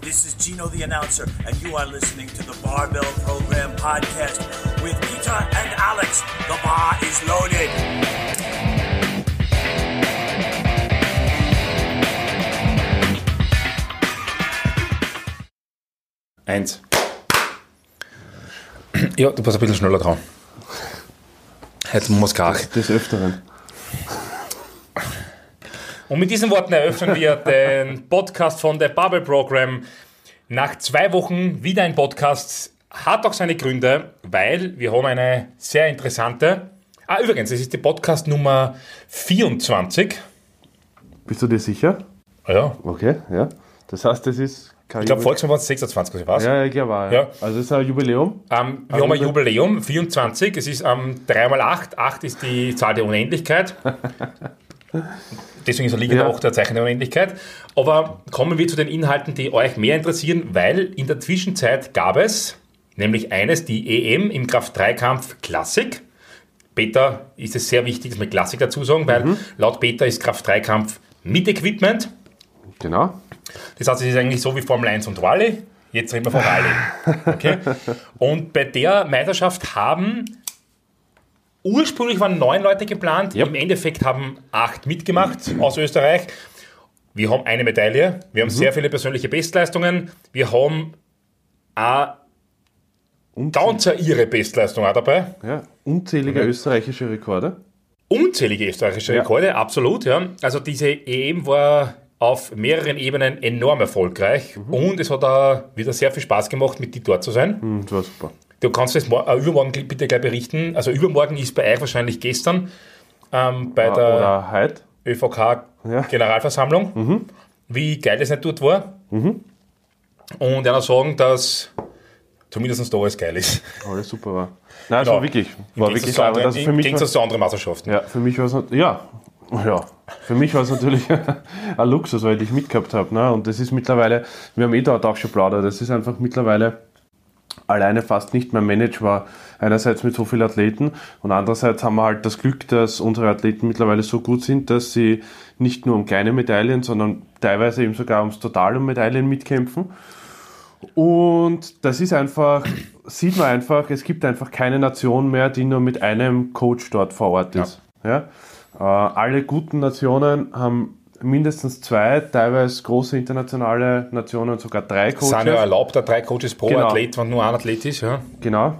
This is Gino the announcer, and you are listening to the Barbell Program podcast with Peter and Alex. The bar is loaded. Eins. Ja, du bist ein bisschen schneller dran. Jetzt muss Krach. Des Öfteren. Und mit diesen Worten eröffnen wir den Podcast von der Bubble Program. Nach zwei Wochen wieder ein Podcast. Hat auch seine Gründe, weil wir haben eine sehr interessante. Ah, übrigens, es ist die Podcast Nummer 24. Bist du dir sicher? Ah ja, Okay, ja. Das heißt, das ist kein ich glaube, Volkswagen war es 26, ich weiß. Ja, ich glaube auch. Ja. Ja. Also, es ist ein Jubiläum. Ähm, wir haben ein Jubiläum, 24. Es ist ähm, 3x8. 8 ist die Zahl der Unendlichkeit. Deswegen ist er Liga Ja. der 8 der Zeichen der Unendlichkeit. Aber kommen wir zu den Inhalten, die euch mehr interessieren, weil in der Zwischenzeit gab es nämlich eines, die EM im Kraft-3-Kampf Klassik. Peter ist es sehr wichtig, dass wir Klassik dazu sagen, weil Mhm. laut Peter ist Kraft-3-Kampf mit Equipment. Genau. Das heißt, es ist eigentlich so wie Formel 1 und Rallye. Jetzt reden wir von Rallye. Okay? Und bei der Meisterschaft haben ursprünglich waren neun Leute geplant, Ja. im Endeffekt haben acht mitgemacht aus Österreich. Wir haben eine Medaille, wir haben sehr viele persönliche Bestleistungen, wir haben auch ganz ihre Bestleistung auch dabei. ja, unzählige österreichische Rekorde. unzählige österreichische Ja. Rekorde, absolut. Ja. Also diese EM war auf mehreren Ebenen enorm erfolgreich Mhm. und es hat auch wieder sehr viel Spaß gemacht, mit dir dort zu sein. Hm, Das war super. Du kannst mor- äh, übermorgen bitte gleich berichten. Also übermorgen ist bei euch wahrscheinlich gestern ähm, bei der Oder heute. ÖVK Ja. Mhm. Generalversammlung. Wie geil das nicht dort war. Und einer sagen, dass zumindest da alles geil ist. Alles super war. Nein, es Genau. war wirklich. War wirklich zu anderen- also für mich Gegensatz zu anderen Meisterschaften. Ja, für mich war es ja, ja, für mich war es natürlich ein Luxus, weil ich mitgehabt habe. Ne? Und das ist mittlerweile, wir haben eh dort auch schon plaudert, das ist einfach mittlerweile alleine fast nicht mehr managebar. Einerseits mit so vielen Athleten und andererseits haben wir halt das Glück, dass unsere Athleten mittlerweile so gut sind, dass sie nicht nur um kleine Medaillen, sondern teilweise eben sogar ums Total um Medaillen mitkämpfen. Und das ist einfach, sieht man einfach, es gibt einfach keine Nation mehr, die nur mit einem Coach dort vor Ort ist. Ja. Äh, alle guten Nationen haben mindestens zwei, teilweise große internationale Nationen, sogar drei Es sind ja Coaches. erlaubt, da drei Coaches pro Genau. Athlet, wenn nur ein Athlet ist. Ja. Genau.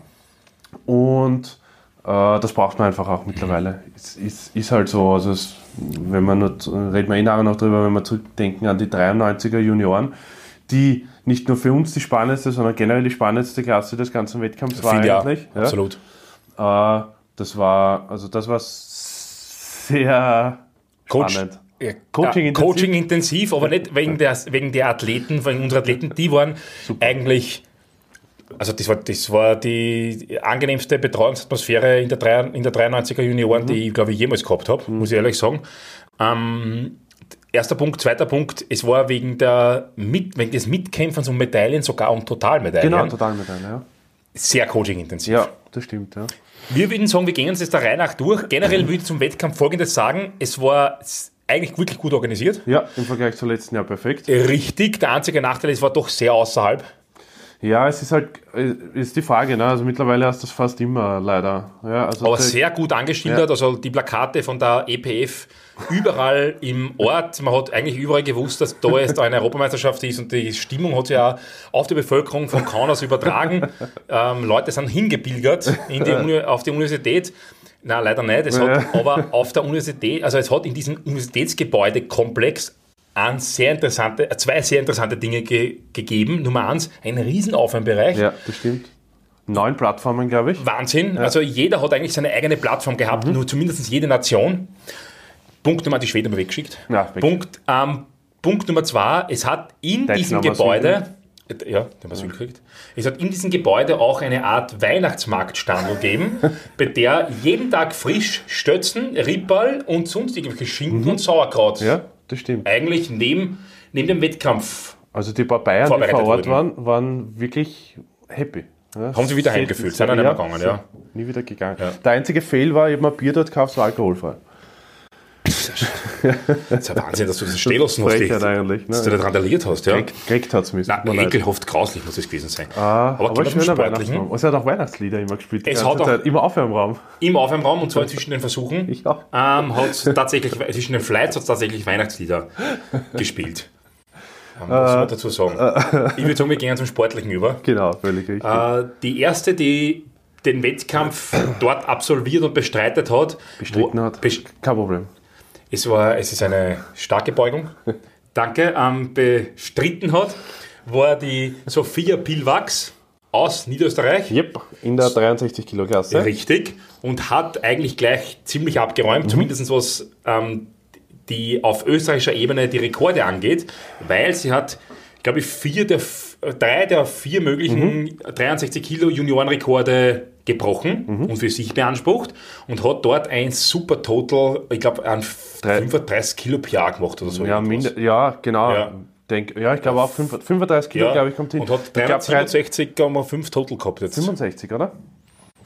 Und äh, das braucht man einfach auch mittlerweile. Es ist, ist halt so, also es, wenn man nur, reden wir eh nachher noch drüber, wenn wir zurückdenken an die 93er Junioren, die nicht nur für uns die spannendste, sondern generell die spannendste Klasse des ganzen Wettkampfs war Viel, ja, eigentlich. Ja. absolut. Äh, das war, also das war sehr Coach, spannend. Ja, Coaching ja, intensiv. Coaching intensiv, aber nicht wegen der, wegen der Athleten, wegen unserer Athleten, die waren eigentlich, also das war, das war die angenehmste Betreuungsatmosphäre in der, in der 93er Junioren, die ich glaube ich jemals gehabt habe, muss ich ehrlich sagen. Ähm, erster Punkt, zweiter Punkt, es war wegen, der Mit, wegen des Mitkämpfens um Medaillen, sogar um Totalmedaillen, Genau, Totalmedaille, ja. sehr coaching-intensiv. Ja, das stimmt, ja. Wir würden sagen, wir gehen uns das der Reihe nach durch. Generell würde ich zum Wettkampf Folgendes sagen. Es war eigentlich wirklich gut organisiert. Ja, im Vergleich zum letzten Jahr perfekt. Richtig. Der einzige Nachteil, es war doch sehr außerhalb. Ja, es ist halt, äh, ist die Frage, ne? Also mittlerweile hast du das fast immer leider. Ja, also Aber sehr gut angeschildert. Ja. Also die Plakate von der EPF überall im Ort. Man hat eigentlich überall gewusst, dass da jetzt eine Europameisterschaft ist und die Stimmung hat sich ja auf die Bevölkerung von Kaunas übertragen. Ähm, Leute sind hingepilgert in die auf die Universität. Nein, leider nicht. Es hat aber auf der Universität, also es hat in diesem Universitätsgebäudekomplex sehr interessante, zwei sehr interessante Dinge ge gegeben. Nummer eins, ein Riesenaufwärmbereich. Ja, das stimmt. Neun Plattformen, glaube ich. Wahnsinn. Also jeder hat eigentlich seine eigene Plattform gehabt, Mhm. nur zumindest jede Nation. Punkt Nummer, die Schweden weggeschickt. Ja, weg. Punkt, ähm, Punkt Nummer zwei, es hat in Deutschen diesem Gebäude, ja, den Asyl gekriegt, es hat in diesem Gebäude auch eine Art Weihnachtsmarktstandel gegeben, bei der jeden Tag frisch Stötzen, Ripperl und sonst irgendwelche Schinken und Sauerkraut Mhm. Ja, das stimmt. eigentlich neben, neben dem Wettkampf Also die paar Bayern, die vor Ort waren, waren wirklich happy. Ja, Haben sie wieder heimgefühlt, sind auch nicht mehr gegangen, ja. Nie wieder gegangen. Ja. Der einzige Fehl war, ich habe mir Bier dort gekauft, war alkoholfrei. Das ist ja Wahnsinn, dass du das stehen lassen hast, Frechheit eigentlich, ne? dass du da randaliert hast. Ja. Gekriegt hat es mich. Nein, ekelhaft grauslich muss es gewesen sein. Ah, aber, zum schöner. Weihnachtsbaum. Es hat auch Weihnachtslieder immer gespielt. Es hat auch-. Immer auf im Raum. Im Aufwärmraum und zwar zwischen den Versuchen Ja. ähm, hat es tatsächlich, zwischen den Flights hat es tatsächlich Weihnachtslieder gespielt. Ähm, was soll man dazu sagen? Ich würde sagen, wir gehen zum Sportlichen über. Genau, völlig richtig. Äh, die erste, die den Wettkampf dort absolviert und bestreitet hat, Bestritten hat. best- Kein Problem. Es, war, es ist eine starke Beugung. Danke. Ähm, bestritten hat, war die Sophia Pilwachs aus Niederösterreich. Yep, in der 63 Kilo Klasse. Richtig. Und hat eigentlich gleich ziemlich abgeräumt, Mhm. zumindest was ähm, die auf österreichischer Ebene die Rekorde angeht, weil sie hat, glaube ich, vier der, f- drei der vier möglichen Mhm. 63 Kilo Juniorenrekorde gebrochen Mhm. und für sich beansprucht und hat dort ein super Total, ich glaube, an Drei- 35 Kilo pro Jahr gemacht oder so. Ja, minder, ja, genau. Ja. Denk, ja, ich glaube auch 5 35 Kilo, Ja, glaube ich, kommt hin. Und hat ich glaube 367,5 Total gehabt jetzt. 65, oder?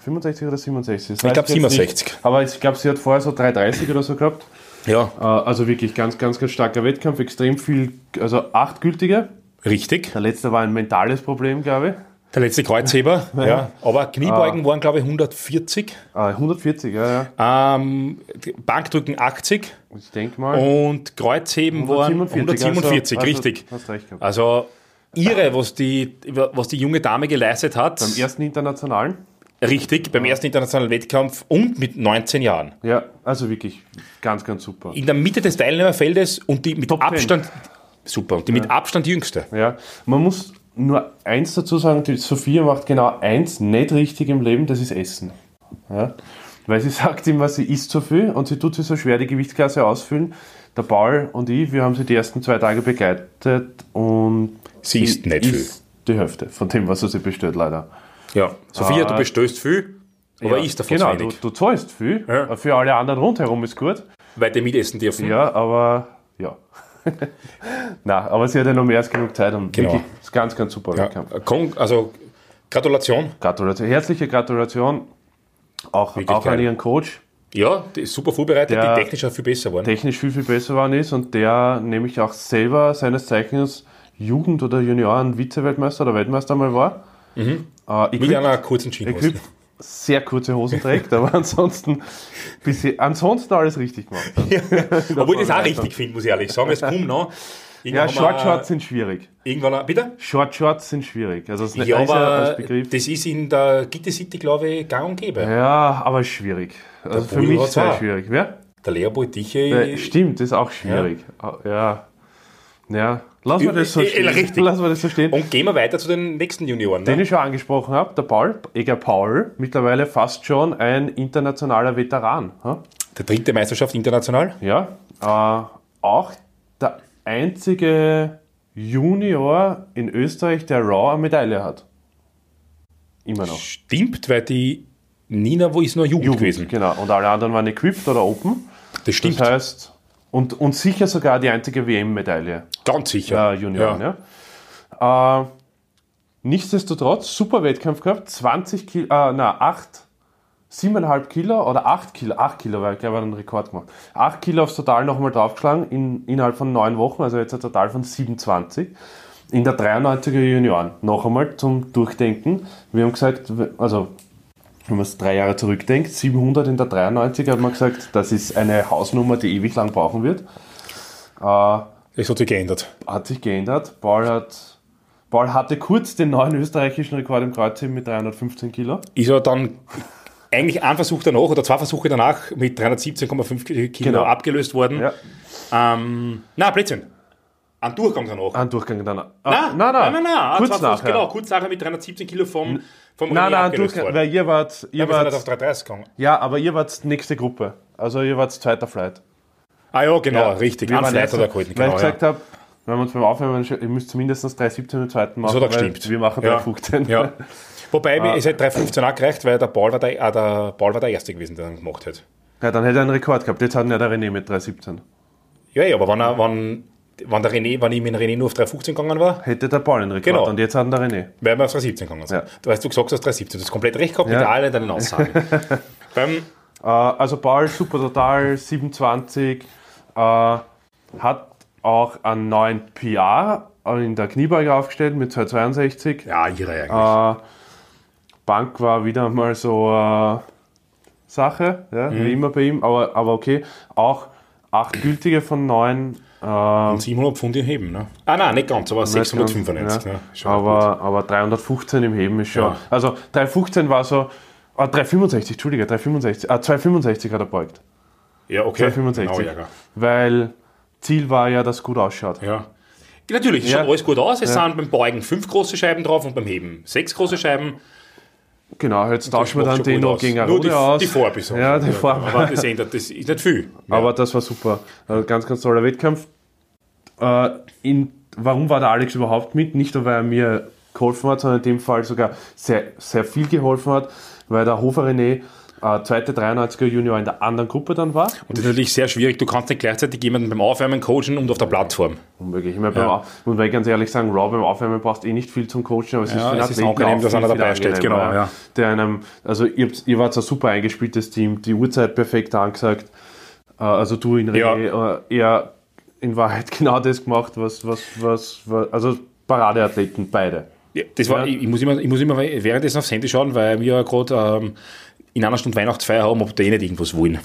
65 oder 67? Das Ich weiß glaub jetzt nicht. 67. Aber ich glaube, sie hat vorher so 330 oder so gehabt. Ja, Äh, Also wirklich ganz, ganz, ganz starker Wettkampf. Extrem viel, also acht gültige. richtig. Der letzte war ein mentales Problem, glaube ich. Der letzte Kreuzheber, ja. Aber Kniebeugen Ah. waren, glaube ich, 140. Äh, 140, ja, ja. Ähm, Bankdrücken 80 Ich denke mal. und Kreuzheben waren 147, also- richtig. Hast recht gehabt. Also irre, was die, was die junge Dame geleistet hat. Beim ersten internationalen. richtig, beim ersten internationalen Wettkampf und mit 19 Jahren. Ja, also wirklich ganz, ganz super. In der Mitte des Teilnehmerfeldes und die mit Top 10. Abstand, super, und die mit Abstand jüngste. Ja, man muss nur eins dazu sagen, die Sophia macht genau eins nicht richtig im Leben, das ist Essen. Ja? Weil sie sagt immer, sie isst so viel und sie tut sich so schwer die Gewichtsklasse ausfüllen. Der Paul und ich, wir haben sie die ersten zwei Tage begleitet und Sie isst nicht viel. die Hälfte von dem, was sich bestellt, leider. Ja. Sophia, Ah. du bestößt viel, aber ja, isst davon Genau, zu du, wenig. du zahlst viel, Ja. für alle anderen rundherum ist gut. Weil die mitessen dürfen. Ja, aber ja. Na, aber sie hat ja noch mehr als genug Zeit und Genau. wirklich ist ganz, ganz super Ja. Wettkampf. Also Gratulation. Gratulation. Herzliche Gratulation auch, auch an ihren Coach, Ja, die ist super vorbereitet, Der- die technisch auch viel besser waren. technisch viel, viel besser geworden ist und der nämlich auch selber seines Zeichens Jugend- oder Junioren-Vize-Weltmeister oder Weltmeister mal war. Äh, Mit Equip- einer kurzen Schienhose. Equip sehr kurze Hosen trägt, aber ansonsten, bisher, ansonsten alles richtig gemacht. hat. Obwohl ich das auch richtig finde, muss ich ehrlich sagen. Es kommt noch. Ja, Irgendwann Short haben wir- Shorts sind schwierig. Irgendwann, auch- bitte? Short Shorts sind schwierig. Also das Ja, ist ja als aber Begriff. das ist in der Gitte City, glaube ich, gang und gäbe. Ja, aber schwierig. Also für mich sehr auch. schwierig. Wer? Der Leopold Diche. Äh, stimmt, das ist auch schwierig. Ja. Ja. Lassen wir das so Äh, äh, stehen. richtig. Lassen wir das so stehen. Und gehen wir weiter zu den nächsten Junioren. Den Ne? ich schon angesprochen habe, der Paul, Eger Paul, mittlerweile fast schon ein internationaler Veteran. hm? Der dritte Meisterschaft international. Ja, äh, auch der einzige Junior in Österreich, der Raw eine Medaille hat. Immer noch. Stimmt, weil die Nina, wo ist nur Jugend, gewesen. Genau. Und alle anderen waren equipped oder open. Das stimmt. Das heißt, und, und sicher sogar die einzige WM-Medaille. Ganz sicher. äh, Junioren. Ja. Äh, nichtsdestotrotz, super Wettkampf gehabt. 20 Kilo, äh, na, 8, 7,5 Kilo oder 8 Kilo, 8 Kilo, weil ich glaube, er hat einen Rekord gemacht. 8 Kilo aufs Total nochmal draufgeschlagen in, innerhalb von 9 Wochen, also jetzt ein Total von 27. In der 93er Junioren. Noch einmal zum Durchdenken. Wir haben gesagt, also wenn man es drei Jahre zurückdenkt, 700 in der 93 hat man gesagt, das ist eine Hausnummer, die ewig lang brauchen wird. Äh, Das hat sich geändert. hat sich geändert. Paul, hat, Paul hatte kurz den neuen österreichischen Rekord im Kreuzheben mit 315 Kilo. Ist er dann eigentlich ein Versuch danach oder zwei Versuche danach mit 317,5 Kilo Genau. abgelöst worden. Ja. Ähm, na, Blödsinn. Ein Durchgang danach. Ein Durchgang dann. Ah, Nein, nein, nein, nein, nein, kurz zwei Versuche, nachher. Genau, kurz nachher mit 317 Kilo vom, vom Nein, René nein, ein abgelöst Durchgang, weil ihr wart, ihr Ja, wir sind halt auf wart, 330 gegangen. ja, aber ihr wart nächste Gruppe. Also ihr wart zweiter Flight. Ah ja, genau, richtig. Wir waren Flight erster, hat er gehalten, Weil genau. ich Ja. gesagt habe, wenn wir uns beim Aufnehmen, ihr müsst zumindest 317 im zweiten machen. hat auch weil gestimmt. Wir machen Ja. 315. Ja. Wobei, Ah. es hat 315 auch gereicht, weil der Paul war der, äh, der, Paul war der Erste gewesen, der dann gemacht hat. ja, dann hätte er einen Rekord gehabt. Jetzt hat ja der René mit 317. Ja, ja, aber wenn, er, wenn, wenn, der René, wenn ich mit René nur auf 315 gegangen war, Hätte der Paul einen Rekord. Genau. Und jetzt hat der René. wären wir auf 317 gegangen. sind. Ja. Du weißt, du gesagt hast 317, du hast komplett recht gehabt Ja. mit allen deinen Aussagen. Beim, Äh, also Paul, super total, 27. Äh, hat auch einen neuen PR in der Kniebeuge aufgestellt mit 262. Ja, ihre eigentlich. Äh, Bank war wieder mal so äh, Sache, ja, Mhm. wie immer bei ihm, aber, aber okay. Auch acht gültige von neun. Äh, Und 700 Pfund im Heben, ne? Ah, nein, nicht ganz, aber nicht ganz, 695. ja. Ne? Aber, aber 315 im Heben ist schon. Ja. Also 315 war so. Ah, 365, Entschuldige, 365. Ah, 265 hat er beugt. ja, okay. 265. Genau. Weil Ziel war ja, dass es gut ausschaut. Ja. Natürlich, es schaut alles gut aus. Es sind beim Beugen fünf große Scheiben drauf und beim Heben sechs große Scheiben. Genau, jetzt tauschen wir dann den noch gegen Nur Arode die, aus. die Vorbesorgung. Ja, die Vor Aber das ändert, das ist nicht viel. Ja. Aber das war super. Also ganz, ganz toller Wettkampf. Äh, in, warum war der Alex überhaupt mit? Nicht nur, weil er mir geholfen hat, sondern in dem Fall sogar sehr, sehr viel geholfen hat, weil der Hofer René äh, zweite 93er Junior in der anderen Gruppe dann war. Und das ist natürlich sehr schwierig. Du kannst nicht gleichzeitig jemanden beim Aufwärmen coachen und auf der Plattform. Unmöglich. Ich meine, Ja. muss man ganz ehrlich sagen, Raw beim Aufwärmen brauchst eh nicht viel zum Coachen, aber es ist Ja, den es ist angenehm, dass einer dabei steht, genau, ja. Der einem, also ihr, ihr wart ein super eingespieltes Team, die Uhrzeit perfekt angesagt. Äh, also du in René, äh, er in Wahrheit genau das gemacht, was, was, was, was also Paradeathleten, beide. Ja, das war, Ja. ich, ich, muss immer, ich muss immer währenddessen aufs Handy schauen, weil wir ja gerade ähm, in einer Stunde Weihnachtsfeier haben, ob die eh nicht irgendwas wollen.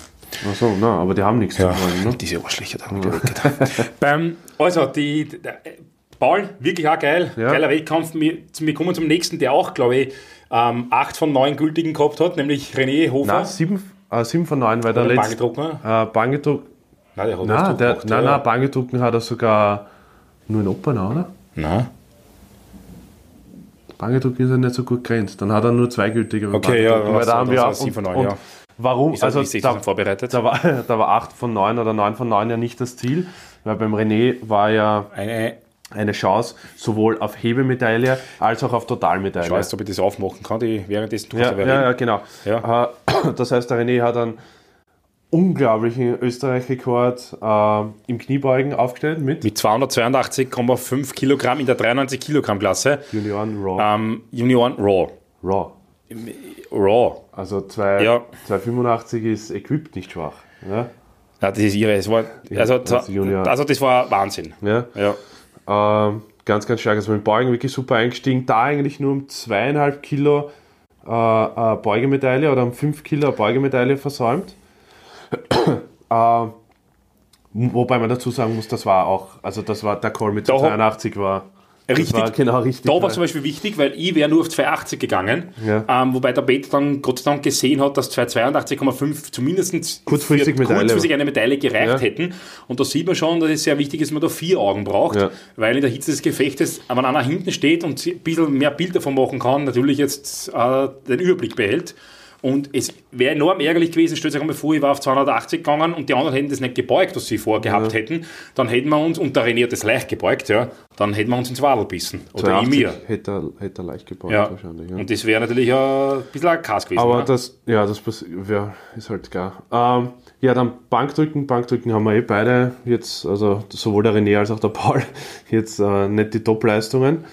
Achso, na, aber die haben nichts Ja, zu wollen. Ne? diese Arschlöcher da. die Wicked. Beim, also, die, der, äh, Paul, wirklich auch geil. Ja. Geiler Wettkampf. Wir, wir kommen zum nächsten, der auch, glaube ich, ähm, acht von neun gültigen gehabt hat, nämlich René Hofer. Nein, sieben, äh, sieben von neun, weil der letzte. Bangedrucker. Äh, Bangedruck, Nein, der hat nein, der, gemacht, nein, ja. nein, Bangedrucken hat er sogar nur in Opener, oder? Nein. Bangedrucken ist er nicht so gut grenzt. Dann hat er nur zwei gültige. Okay, ja, weil da haben wir auch. sieben von Und, neun, und ja. warum? Ist also, ich da, vorbereitet. da, war, da war 8 von 9 oder 9 von 9 ja nicht das Ziel, weil beim René war ja Eine eine Chance sowohl auf Hebemedaille als auch auf Totalmedaille. Scheiße, ob ich das aufmachen kann, die währenddessen du Ja, ja, ja, genau. Ja. Äh, Das heißt, der René hat einen unglaublichen Österreich-Rekord äh, im Kniebeugen aufgestellt mit Mit 282,5 Kilogramm in der 93 Kilogramm Klasse. Junioren Raw. Ähm, Junioren Raw. Raw. Raw. Also zwei- Ja. 285 ist equipped nicht schwach. Ja? Ja, das ist ihre. Es war, also, das also das war Wahnsinn. Ja? Ja. Ähm, ganz, ganz stark. Also mit Beugen wirklich super eingestiegen. Da eigentlich nur um zweieinhalb Kilo äh, Beugemedaille oder um fünf Kilo Beugemedaille versäumt. äh, wobei man dazu sagen muss, das war auch, also das war der Call mit Da- 82 war. Richtig. war genau richtig. Da war zum Beispiel wichtig, weil ich wäre nur auf 280 gegangen, Ja. ähm, wobei der Peter dann Gott sei Dank gesehen hat, dass 282,5 zumindest Kurzfristig für Medaille kurzfristig eine Medaille gereicht Ja. hätten. Und da sieht man schon, dass es sehr wichtig ist, dass man da vier Augen braucht, Ja. weil in der Hitze des Gefechtes, wenn einer hinten steht und ein bisschen mehr Bild davon machen kann, natürlich jetzt äh, den Überblick behält. Und es wäre enorm ärgerlich gewesen, stellt euch einmal vor, ich war auf 280 gegangen und die anderen hätten das nicht gebeugt, was sie vorgehabt hätten. Dann hätten wir uns, und der René hat das leicht gebeugt, ja, dann hätten wir uns ins Wadel bissen. Oder 82 mir. Hätte er, hätte er leicht gebaut Ja. wahrscheinlich. Ja. Und das wäre natürlich ein bisschen ein Kass gewesen. Aber ne? das, ja, das ja, ist halt klar. Ähm, ja, dann Bankdrücken. Bankdrücken haben wir eh beide jetzt, also sowohl der René als auch der Paul, jetzt äh, nicht die Top-Leistungen.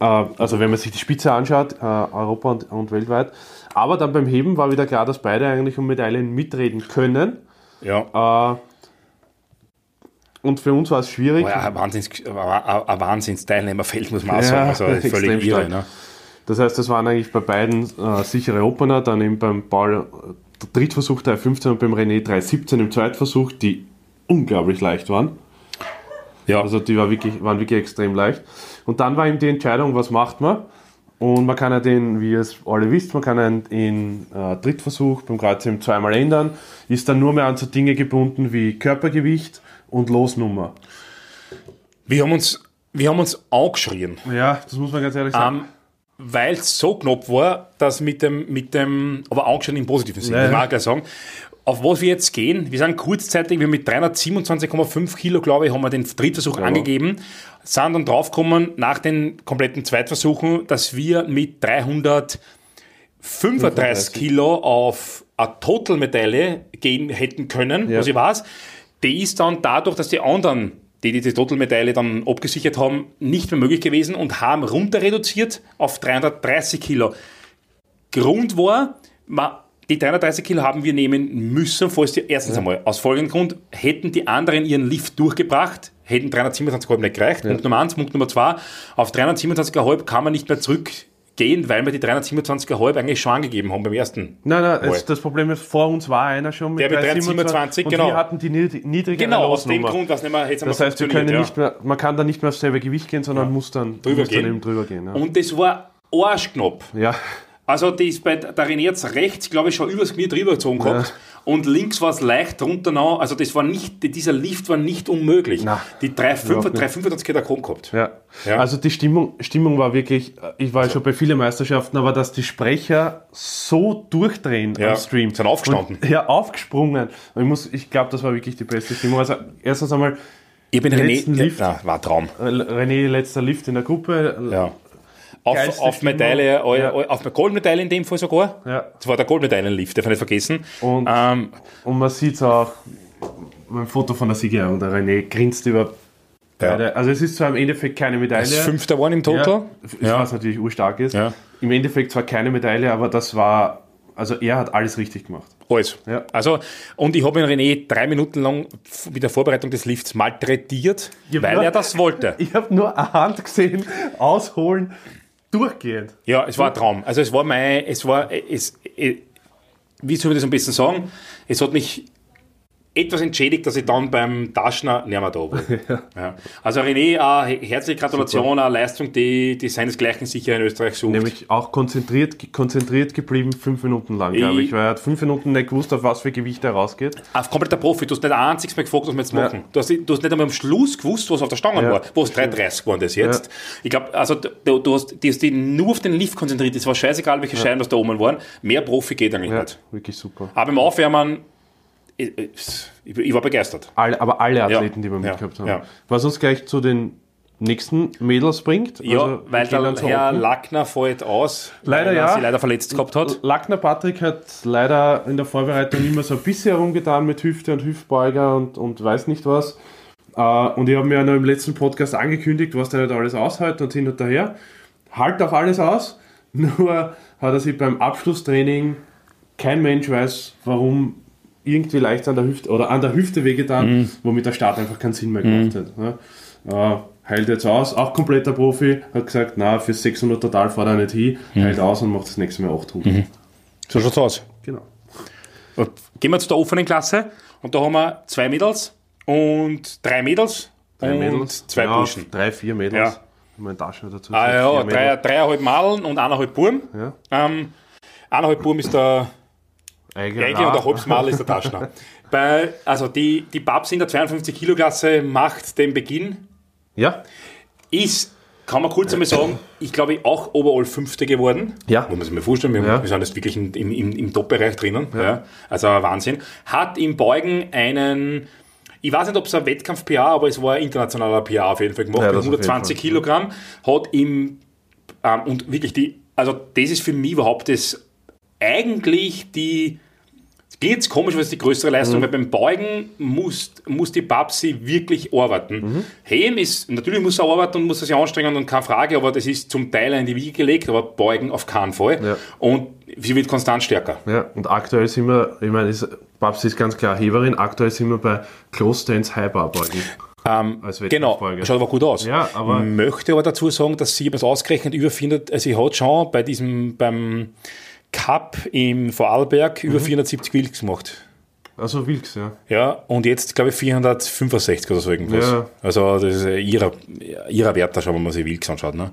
Äh, also wenn man sich die Spitze anschaut, äh, Europa und, und weltweit. Aber dann beim Heben war wieder klar, dass beide eigentlich um Medaillen mitreden können. ja. Äh, und für uns war es schwierig. Aber ja, ein Wahnsinns, ein Wahnsinnsteilnehmerfeld, muss man auch Ja, sagen. Also extrem völlig irre. Ne? Das heißt, das waren eigentlich bei beiden äh, sichere Opener, dann eben beim Paul äh, der Drittversuch 3.15 und beim René 3.17 im Zweitversuch, die unglaublich leicht waren. Ja. Also die war wirklich, waren wirklich extrem leicht. Und dann war eben die Entscheidung, was macht man? Und man kann ja den, wie ihr es alle wisst, man kann einen in äh, Drittversuch beim Kreuzheben zweimal ändern, ist dann nur mehr an so Dinge gebunden wie Körpergewicht und Losnummer. wir, haben uns, wir haben uns angeschrien. Ja, das muss man ganz ehrlich sagen. Ähm, weil es so knapp war, dass mit dem, mit dem aber angeschrien im positiven Sinne, Ja, muss man ja. auch gleich sagen. Auf was wir jetzt gehen, wir sind kurzzeitig, wir mit 327,5 Kilo, glaube ich, haben wir den Drittversuch angegeben, sind dann draufgekommen, nach den kompletten Zweitversuchen, dass wir mit 335 35. Kilo auf eine Total-Medaille gehen hätten können, Ja. was ich weiß. Die ist dann dadurch, dass die anderen, die die, die Total-Medaille dann abgesichert haben, nicht mehr möglich gewesen und haben runter reduziert auf 330 Kilo. Grund war, die 330 Kilo haben wir nehmen müssen, falls die, erstens einmal, aus folgendem Grund, hätten die anderen ihren Lift durchgebracht, hätten 327,5 nicht gereicht. Punkt Nummer eins. Punkt Nummer zwei, auf 327,5 kann man nicht mehr zurückgehen, weil wir die 327,5 eigentlich schon angegeben haben beim ersten. Nein, nein, es, das Problem ist, vor uns war einer schon mit Der mit 327 und genau. wir hatten die nied- niedrigere Genau, aus dem. Grund, was nicht mehr, hätte Das heißt, wir können nicht mehr, man kann da nicht mehr aufs selbe Gewicht gehen, sondern muss dann Drüber muss dann gehen. eben drüber gehen. Ja. Und das war arschknapp. ja. Also die ist bei der René jetzt rechts, glaube ich, schon übers Knie drüber gezogen gehabt. Und links war es leicht drunter noch. Also das war nicht, dieser Lift war nicht unmöglich. Na, die 3,5 überhaupt nicht. 3,25 hätte er gehabt. Ja. Ja. also die Stimmung, Stimmung war wirklich, ich war schon bei vielen Meisterschaften, aber dass die Sprecher so durchdrehen Ja, am Stream. sind aufgestanden. Und, ja, aufgesprungen. Und ich, muss, ich glaube, das war wirklich die beste Stimmung. Also erstens einmal Ich bin René, Lift. Ja, war Traum. äh, René letzter Lift in der Gruppe. Ja. Auf, auf. Medaille, eu- Ja. eu- auf eine Goldmedaille in dem Fall sogar. Ja. Das war der Goldmedaillenlift, darf ich nicht vergessen. Und, Ähm, und man sieht es auch beim Foto von der Siegerehrung. Der René grinst über beide. Also es ist zwar im Endeffekt keine Medaille. das Fünfter geworden im Total. Ja, was natürlich urstark ist. Ja. Im Endeffekt zwar keine Medaille, aber das war, also er hat alles richtig gemacht. Alles. Ja. Also, und ich habe ihn René drei Minuten lang mit der Vorbereitung des Lifts malträtiert, Ja, weil nur- er das wollte. Ich habe nur eine Hand gesehen, ausholen, durchgehend. Ja, es war ein Traum. Also es war mein, es war, es, es wie soll ich das am besten sagen? Es hat mich etwas entschädigt, dass ich dann beim Taschner nicht mehr da war. Ja. Also René, äh, herzliche Gratulation, eine Leistung, die, die seinesgleichen sicher in Österreich sucht. Nämlich auch konzentriert, konzentriert geblieben, fünf Minuten lang, glaube ich. Weil er hat fünf Minuten nicht gewusst, auf was für Gewicht er rausgeht. Auf kompletter Profi, du hast nicht ein einziges Mal gefragt, was wir jetzt machen. Du, hast, du hast nicht einmal am Schluss gewusst, was auf der Stange Ja. war, wo es 3,30 geworden ist jetzt. Ich glaube, also du, du hast, dich nur auf den Lift konzentriert, es war scheißegal, welche Scheine das da oben waren. Mehr Profi geht eigentlich Ja, nicht. wirklich super. Aber im Aufwärmen, ich, war begeistert. Alle, aber alle Athleten, die wir Ja, mitgehabt haben. ja. Was uns gleich zu den nächsten Mädels bringt. Ja, Also, weil der Herr Open. Lackner fällt aus, Leider weil er ja. sich leider verletzt gehabt hat. Lackner Patrick hat leider in der Vorbereitung immer so ein bisschen herumgetan mit Hüfte und Hüftbeuger und, und weiß nicht was. Äh, und ich habe mir ja noch im letzten Podcast angekündigt, was der nicht alles aushält und hin und daher. Halt auch alles aus, nur hat er sich beim Abschlusstraining, kein Mensch weiß, warum irgendwie leicht an der Hüfte oder an der Hüfte wehgetan, womit der Start einfach keinen Sinn mehr gemacht hat. Ne? Äh, heilt jetzt aus, auch kompletter Profi, hat gesagt, na, für 600 total fahrt er nicht hin, heilt aus und macht das nächste Mal 800. So schaut's aus. Genau. Gehen wir zu der offenen Klasse und da haben wir zwei Mädels und drei Mädels Drei und Mädels, zwei ja, Burschen. Drei, vier Mädels. Ja. Meine dazu. Ah ja, drei, dreieinhalb Madeln und eineinhalb Burm. Ja. Ähm, eineinhalb Burm ist der Eigel und der halbes Madel ist der Taschner. Bei, also die, die Babs in der 52 Kilo Klasse macht den Beginn. Ja, Ist, kann man kurz einmal sagen, ich glaube auch overall Fünfte geworden. Ja. Muss man sich mal vorstellen, wir, Ja. wir sind jetzt wirklich im, im, im, Top-Bereich drinnen. Ja. Also Wahnsinn. Hat im Beugen einen, ich weiß nicht, ob es ein Wettkampf-PA, aber es war ein internationaler PA auf jeden Fall gemacht, Ja, mit das auf jeden 120 Fall. Kilogramm. Hat im, ähm, und wirklich die, also das ist für mich überhaupt das, eigentlich die, jetzt komisch, weil es die größere Leistung, weil beim Beugen muss, muss die Babsi wirklich arbeiten. Heben ist, natürlich muss er arbeiten und muss er sich anstrengen und keine Frage, aber das ist zum Teil in die Wiege gelegt, aber Beugen auf keinen Fall. Ja. Und sie wird konstant stärker. ja. Und aktuell sind wir, ich meine, ist, Babs ist ganz klar Heberin, aktuell sind wir bei Close Stance High Bar Beugen. Ähm, genau, schaut aber gut aus. Ja, aber- Möchte aber dazu sagen, dass sie etwas ausgerechnet über 400, also sie hat schon bei diesem, beim Cup im Vorarlberg Mhm. über 470 Wilks gemacht. Also Wilks, ja. Ja, und jetzt glaube ich 465 oder so irgendwas. Ja. Also das ist ihrer, ihrer Wert, da schauen wir mal, sich Wilks anschaut. Ne?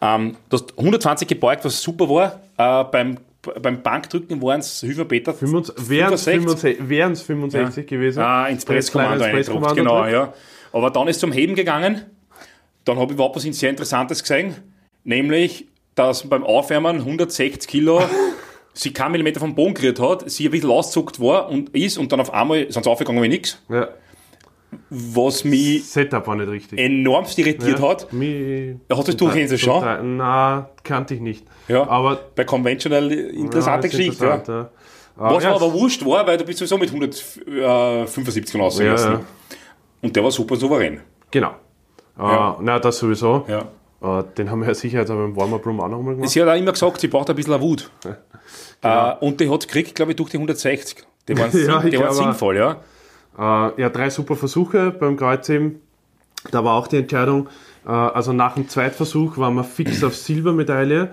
Ähm, du hast 120 gebeugt, was super war. Äh, beim, beim Bankdrücken waren es, mir Peter, Wären es 65, wären's 65 gewesen. Ah, ins Presskommando eingedruckt, genau, drückt. ja. Aber dann ist zum Heben gegangen. Dann habe ich überhaupt was sehr Interessantes gesehen. Nämlich, dass beim Aufwärmen 160 Kilo sie keinen Millimeter vom Boden gerührt hat, sie ein bisschen auszuckt war und ist und dann auf einmal sind sie aufgegangen wie nichts. Ja. Was mich Setup war nicht richtig. enormst irritiert hat. Mi- Hast du das durchgesehen schon? Na, kannte ich nicht. Ja, Aber bei Conventional interessante ja, Geschichte. Ja. interessant, ja. Was ja, mir aber wurscht war, weil du bist sowieso mit 175 rausgegangen. ja, ja. Und der war super souverän. Genau. Ja. Äh, na, das sowieso. Ja. Äh, den haben wir ja sicher jetzt aber im Warm-Up-Room auch nochmal gemacht. Sie hat auch immer gesagt, sie braucht ein bisschen Wut. Äh, und die hat es gekriegt, glaube ich, durch die 160. Die waren, Ja, die waren sinnvoll, ja. Äh, ja, drei super Versuche beim Kreuzheben. Da war auch die Entscheidung, äh, also nach dem Zweitversuch waren wir fix auf Silbermedaille.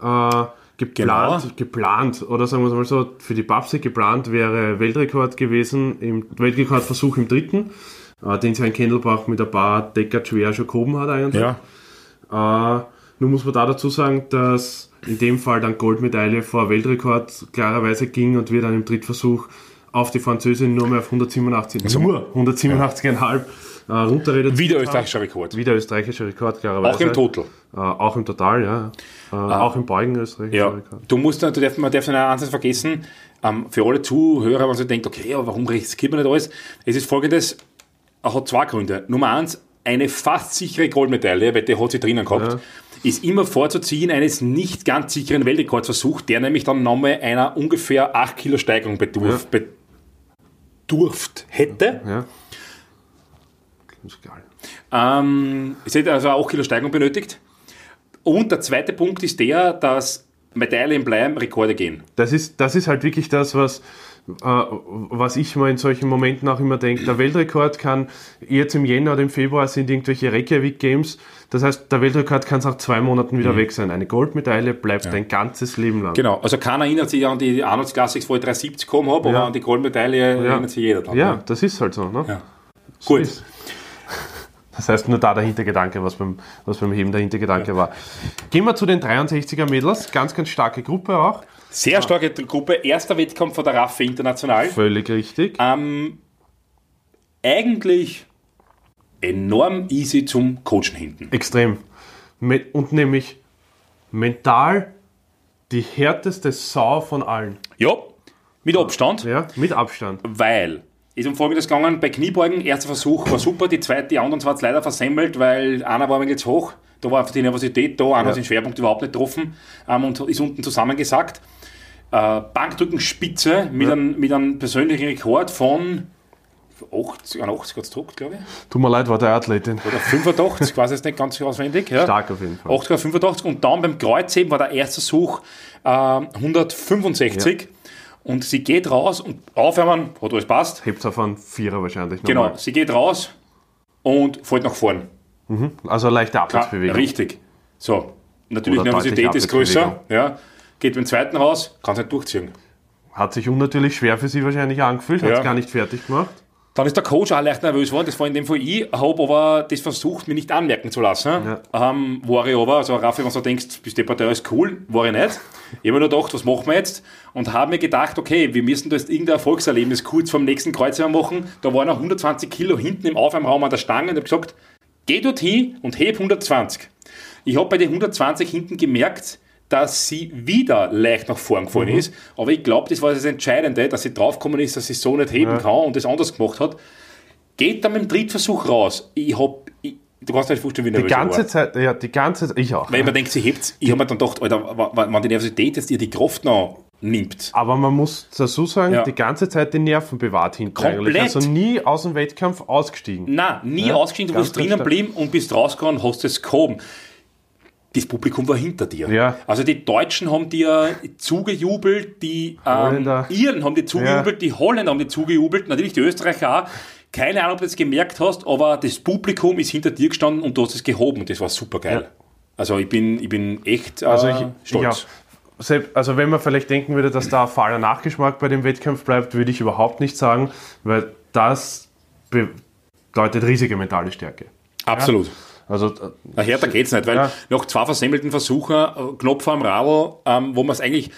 Äh, geplant, Genau. geplant, oder sagen wir es mal so, für die Babsi geplant wäre Weltrekord gewesen, im Weltrekordversuch im dritten, äh, den sie in Kendelbach mit ein paar Decker schwer schon gehoben hat eigentlich. Ja. Äh, nun muss man da dazu sagen, dass in dem Fall dann Goldmedaille vor Weltrekord klarerweise ging und wir dann im Drittversuch auf die Französin nur mehr auf 187, nur 187,5 äh, runterredet. Wieder österreichischer Rekord. Wieder österreichischer Rekord, klarerweise. Auch im Total. Äh, auch im Total, ja. Äh, Auch im Beugen österreichischer Ja. Rekord. Du musst, du darf, man darf einen Ansatz vergessen, ähm, für alle Zuhörer, wenn sich denkt, okay, aber warum riskiert man nicht alles? Es ist folgendes, er hat zwei Gründe. Nummer eins, eine fast sichere Goldmedaille, weil die hat sie drinnen gehabt, ist immer vorzuziehen eines nicht ganz sicheren Weltrekordversuchs, der nämlich dann nochmal einer ungefähr 8 Kilo Steigerung bedurf, bedurft hätte. Ja. Ist geil. Ähm, es hätte also 8 Kilo Steigerung benötigt. Und der zweite Punkt ist der, dass Medaillen bleiben, Rekorde gehen. Das ist, das ist halt wirklich das, was, was ich mal in solchen Momenten auch immer denke. Der Weltrekord kann jetzt im Jänner oder im Februar sind irgendwelche Reykjavik Games. Das heißt, der Weltrekord kann nach zwei Monaten wieder weg sein. Eine Goldmedaille bleibt ein ganzes Leben lang. Mhm. Genau, also keiner erinnert sich an die Arnold Classics, wo ich 370 gekommen habe, aber Ja. an die Goldmedaille erinnert sich jeder dran. Ja, ne? das ist halt so. Ne? Ja. Gut. ist. Das heißt, nur da der Hintergedanke, was beim, was beim Heben der Hintergedanke war. Gehen wir zu den 63er Mädels. Ganz, ganz starke Gruppe auch. Sehr starke Gruppe, erster Wettkampf von der Raffe international. Völlig richtig. Ähm, eigentlich enorm easy zum Coachen hinten. Extrem. Und nämlich mental die härteste Sau von allen. Ja, mit Abstand, Ja, mit Abstand. weil ist um Folgendes gegangen, bei Kniebeugen, erster Versuch war super, die zweite, die anderen zwei hat leider versemmelt, weil einer war wenig zu hoch, da war einfach die Nervosität da, einer Ja. hat den Schwerpunkt überhaupt nicht getroffen ähm, und ist unten zusammengesackt. Äh, Bankdrückenspitze mit, einem, mit einem persönlichen Rekord von 80, 81 hat es gedruckt, glaube ich. Tut mir leid, war der Athletin. Oder 85, ich weiß jetzt nicht ganz auswendig. Ja. Stark auf jeden Fall. 8,85 und dann beim Kreuzheben war der erste Such äh, 165 und sie geht raus und aufwärmen, hat alles passt. Hebt auf einen Vierer wahrscheinlich Genau, nochmal. sie geht raus und fällt nach vorn. Also eine leichte Ja, Abwärtsbewegung. richtig. So, natürlich Oder Nervosität ist größer. Ja. Geht beim zweiten raus, kann es nicht durchziehen. Hat sich unnatürlich schwer für sie wahrscheinlich angefühlt, hat es Ja. gar nicht fertig gemacht. Dann ist der Coach auch leicht nervös geworden. Das war in dem Fall ich, habe aber das versucht, mir nicht anmerken zu lassen. Ähm, war ich aber, also Raffi, wenn du denkst, bist deppert, der ist cool, war ich nicht. Ich habe mir nur gedacht, was machen wir jetzt? Und habe mir gedacht, okay, wir müssen da jetzt irgendein Erfolgserlebnis kurz vom nächsten Kreuzheben machen. Da waren noch 120 Kilo hinten im Aufwärmraum an der Stange und habe gesagt, geh dort hin und heb 120. Ich habe bei den 120 hinten gemerkt, dass sie wieder leicht nach vorn gefallen ist. Aber ich glaube, das war das Entscheidende, dass sie draufgekommen ist, dass sie so nicht heben kann und das anders gemacht hat. Geht dann mit dem Drittversuch raus. Ich hab, ich, du kannst dir nicht vorstellen, wie Die nervös ich ganze war. Zeit, ja, die ganze Zeit, ich auch. Weil man denkt, sie hebt Ich habe mir dann gedacht, Alter, wenn die Nervosität jetzt ihr die Kraft noch nimmt. Aber man muss dazu sagen, Ja. die ganze Zeit die Nerven bewahrt hinten Komplett. Also nie aus dem Wettkampf ausgestiegen. Nein, nie Ja, ausgestiegen, du bist drinnen geblieben und bist rausgegangen, hast es gehoben. Das Publikum war hinter dir. Ja. Also die Deutschen haben dir zugejubelt, die ähm. Iren haben dir zugejubelt, die Holländer haben dir zugejubelt, natürlich die Österreicher auch. Keine Ahnung, ob du das gemerkt hast, aber das Publikum ist hinter dir gestanden und du hast es gehoben und das war super geil. Ja. Also ich bin, ich bin echt äh, Also ich, stolz. Ja, also wenn man vielleicht denken würde, dass da ein fahler Nachgeschmack bei dem Wettkampf bleibt, würde ich überhaupt nicht sagen, weil das bedeutet riesige mentale Stärke. Absolut. Also äh, Na, härter geht's nicht, weil Ja. nach zwei versemmelten Versuchen, äh, Knopf am Radl, ähm, wo man es eigentlich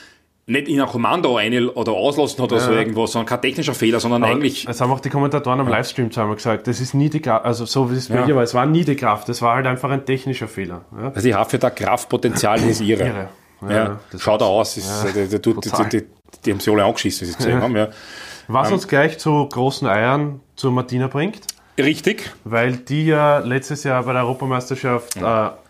nicht in ein Kommando ein- oder auslassen hat oder so irgendwas, sondern kein technischer Fehler, sondern eigentlich Es haben auch die Kommentatoren am Livestream zweimal gesagt, das ist nie die Kraft, also so wie es bei dir war, es war nie die Kraft, das war halt einfach ein technischer Fehler. Ja? Also ich habe da Kraftpotenzial, das ist ihre. Irre. Ja, Ja, das schaut aus, ist, Ja, die, die, die, die, die, haben sie alle angeschissen, wie sie es gesehen haben. Ja. Was uns gleich zu großen Eiern zu Martina bringt, Richtig, weil die ja letztes Jahr bei der Europameisterschaft äh, äh,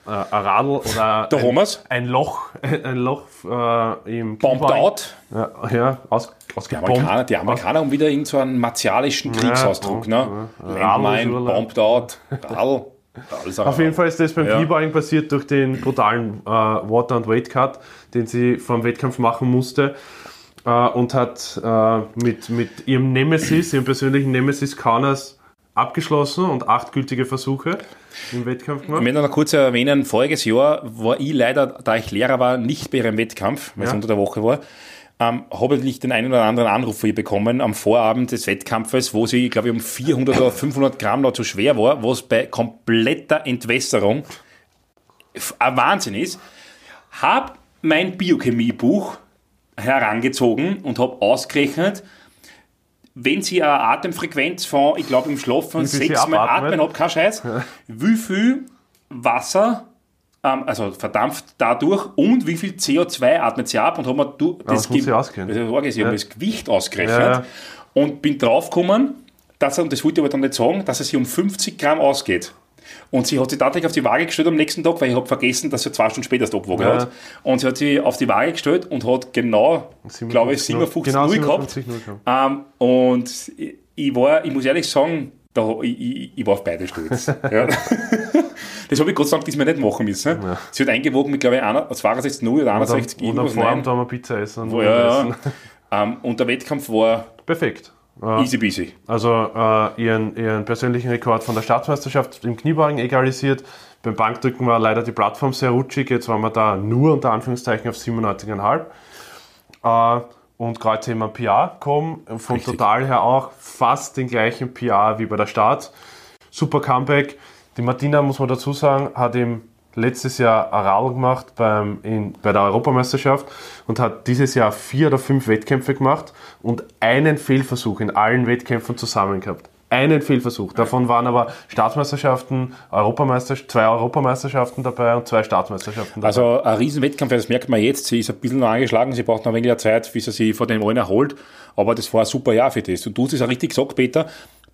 ein Radl oder da ein, ein Loch, ein Loch äh, im Bombed out. Ja, ja aus, Die. Amerikaner, die Amerikaner haben wieder irgend so einen martialischen Kriegsausdruck. ja, ne? ja. Landmine, bombed out, Radl. Alles Auf jeden Fall ist das beim Ja. Kniebeugen passiert durch den brutalen äh, Water- und Weight-Cut, den sie vor dem Wettkampf machen musste. Äh, und hat äh, mit, mit ihrem Nemesis, ihrem persönlichen Nemesis Kaunas abgeschlossen und acht gültige Versuche im Wettkampf Ich gemacht. möchte noch kurz erwähnen, voriges Jahr war ich leider, da ich Lehrer war, nicht bei ihrem Wettkampf, weil es Ja. unter der Woche war. Ähm, habe ich den einen oder anderen Anruf von ihr bekommen am Vorabend des Wettkampfes, wo sie, glaube ich, um 400 oder 500 Gramm noch zu schwer war, was bei kompletter Entwässerung ein Wahnsinn ist. Habe mein Biochemiebuch herangezogen und habe ausgerechnet, wenn sie eine Atemfrequenz von, ich glaube, im Schlaf von sechs Mal atmen, hab kein Scheiß, wie viel Wasser, ähm, also verdampft dadurch und wie viel CO2 atmet sie ab und habe mir du, das auskennen. das, war, ich Ja. habe das Gewicht ausgerechnet Ja, ja. und bin draufgekommen, dass er, und das wollte ich aber dann nicht sagen, dass es sich um 50 Gramm ausgeht. Und sie hat sich tatsächlich auf die Waage gestellt am nächsten Tag, weil ich habe vergessen, dass sie zwei Stunden später das abgewogen Ja. hat. Und sie hat sich auf die Waage gestellt und hat genau, glaube ich, 57 genau Null gehabt. 57 Null gehabt. Ähm, und ich, ich war, ich muss ehrlich sagen, da, ich, ich, ich war auf beide stolz. ja. Das habe ich Gott sei Dank diesmal nicht machen müssen. Sie hat eingewogen mit, glaube ich, einer- 62 0 oder Und am, 61 und am. Vorabend haben wir Pizza essen. und Ja, ja. essen. Ähm, und der Wettkampf war Perfekt. Äh, easy peasy. Also äh, ihren, ihren persönlichen Rekord von der Staatsmeisterschaft im Kniebeugen egalisiert. Beim Bankdrücken war leider die Plattform sehr rutschig. Jetzt waren wir da nur unter Anführungszeichen auf 97,5. Äh, und Kreuzheben PR kommen. Vom Richtig. Total her auch fast den gleichen PR wie bei der Start. Super Comeback. Die Martina, muss man dazu sagen, hat im letztes Jahr Radl gemacht beim, in, bei der Europameisterschaft und hat dieses Jahr vier oder fünf Wettkämpfe gemacht und einen Fehlversuch in allen Wettkämpfen zusammen gehabt. Einen Fehlversuch. Davon waren aber Staatsmeisterschaften, Europameisterschaft, zwei Europameisterschaften dabei und zwei Staatsmeisterschaften dabei. Also ein Riesenwettkampf, das merkt man jetzt. Sie ist ein bisschen noch angeschlagen, sie braucht noch weniger Zeit, bis sie sich von den allen erholt. Aber das war ein super Jahr für das. Und du hast es auch richtig gesagt, Peter.